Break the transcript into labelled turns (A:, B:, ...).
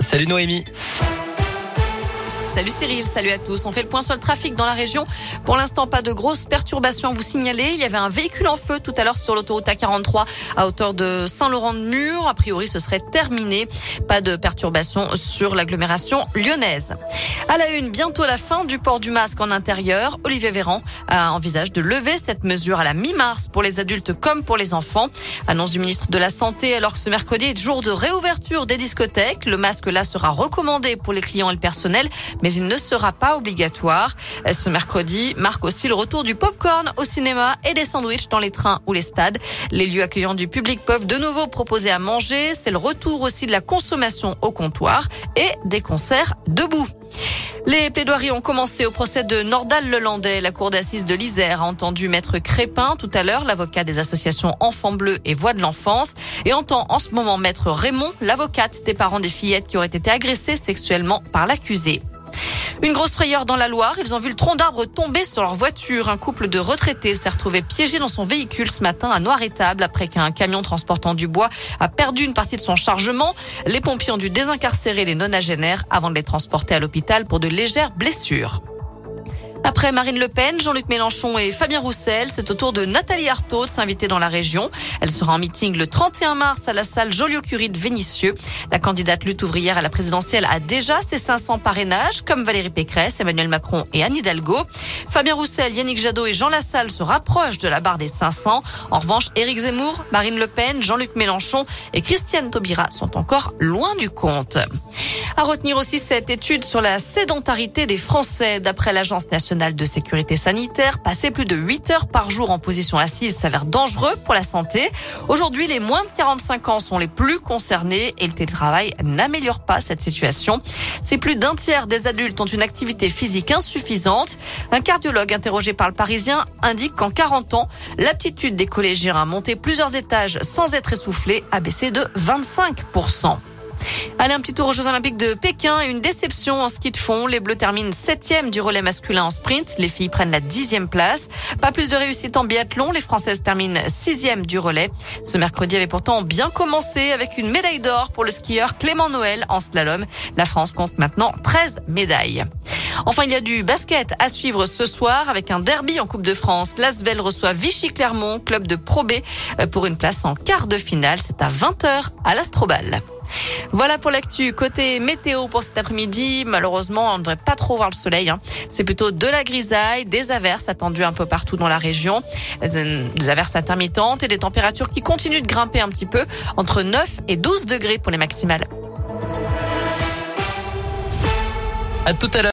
A: Salut Noémie.
B: Salut Cyril, salut à tous. On fait le point sur le trafic dans la région. Pour l'instant, pas de grosses perturbations à vous signaler. Il y avait un véhicule en feu tout à l'heure sur l'autoroute A43 à hauteur de Saint-Laurent-de-Mur. A priori, ce serait terminé. Pas de perturbations sur l'agglomération lyonnaise. À la une, bientôt la fin du port du masque en intérieur. Olivier Véran envisage de lever cette mesure à la mi-mars pour les adultes comme pour les enfants. Annonce du ministre de la Santé alors que ce mercredi est jour de réouverture des discothèques. Le masque là sera recommandé pour les clients et le personnel mais il ne sera pas obligatoire. Ce mercredi marque aussi le retour du popcorn au cinéma et des sandwichs dans les trains ou les stades. Les lieux accueillants du public peuvent de nouveau proposer à manger. C'est le retour aussi de la consommation au comptoir et des concerts debout. Les plaidoiries ont commencé au procès de Nordal Lelandais. La cour d'assises de l'Isère a entendu Maître Crépin tout à l'heure, l'avocat des associations Enfants Bleus et Voix de l'Enfance, et entend en ce moment Maître Raymond, l'avocate des parents des fillettes qui auraient été agressées sexuellement par l'accusé. Une grosse frayeur dans la Loire. Ils ont vu le tronc d'arbre tomber sur leur voiture. Un couple de retraités s'est retrouvé piégé dans son véhicule ce matin à Noir-Étable après qu'un camion transportant du bois a perdu une partie de son chargement. Les pompiers ont dû désincarcérer les nonagénaires avant de les transporter à l'hôpital pour de légères blessures. Après Marine Le Pen, Jean-Luc Mélenchon et Fabien Roussel, c'est au tour de Nathalie Arthaud de s'inviter dans la région. Elle sera en meeting le 31 mars à la salle Joliot-Curie de Vénissieux. La candidate lutte ouvrière à la présidentielle a déjà ses 500 parrainages, comme Valérie Pécresse, Emmanuel Macron et Anne Hidalgo. Fabien Roussel, Yannick Jadot et Jean Lassalle se rapprochent de la barre des 500. En revanche, Éric Zemmour, Marine Le Pen, Jean-Luc Mélenchon et Christiane Taubira sont encore loin du compte. À retenir aussi cette étude sur la sédentarité des Français. D'après l'Agence nationale de sécurité sanitaire, passer plus de 8 heures par jour en position assise s'avère dangereux pour la santé. Aujourd'hui, les moins de 45 ans sont les plus concernés et le télétravail n'améliore pas cette situation. C'est plus d'un tiers des adultes ont une activité physique insuffisante. Un cardiologue interrogé par le Parisien indique qu'en 40 ans, l'aptitude des collégiens à monter plusieurs étages sans être essoufflé a baissé de 25%. Allez, un petit tour aux Jeux Olympiques de Pékin. Une déception en ski de fond. Les Bleus terminent septième du relais masculin en sprint. Les filles prennent la dixième place. Pas plus de réussite en biathlon. Les Françaises terminent sixième du relais. Ce mercredi avait pourtant bien commencé avec une médaille d'or pour le skieur Clément Noël en slalom. La France compte maintenant 13 médailles. Enfin, il y a du basket à suivre ce soir avec un derby en Coupe de France. L'Asvel reçoit Vichy Clermont, club de Pro B, euh, pour une place en quart de finale. C'est à 20h à l'Astrobal. Voilà pour l'actu. Côté météo pour cet après-midi, malheureusement, on ne devrait pas trop voir le soleil. Hein. C'est plutôt de la grisaille, des averses attendues un peu partout dans la région, euh, des averses intermittentes et des températures qui continuent de grimper un petit peu entre 9 et 12 degrés pour les maximales.
A: À tout à l'heure.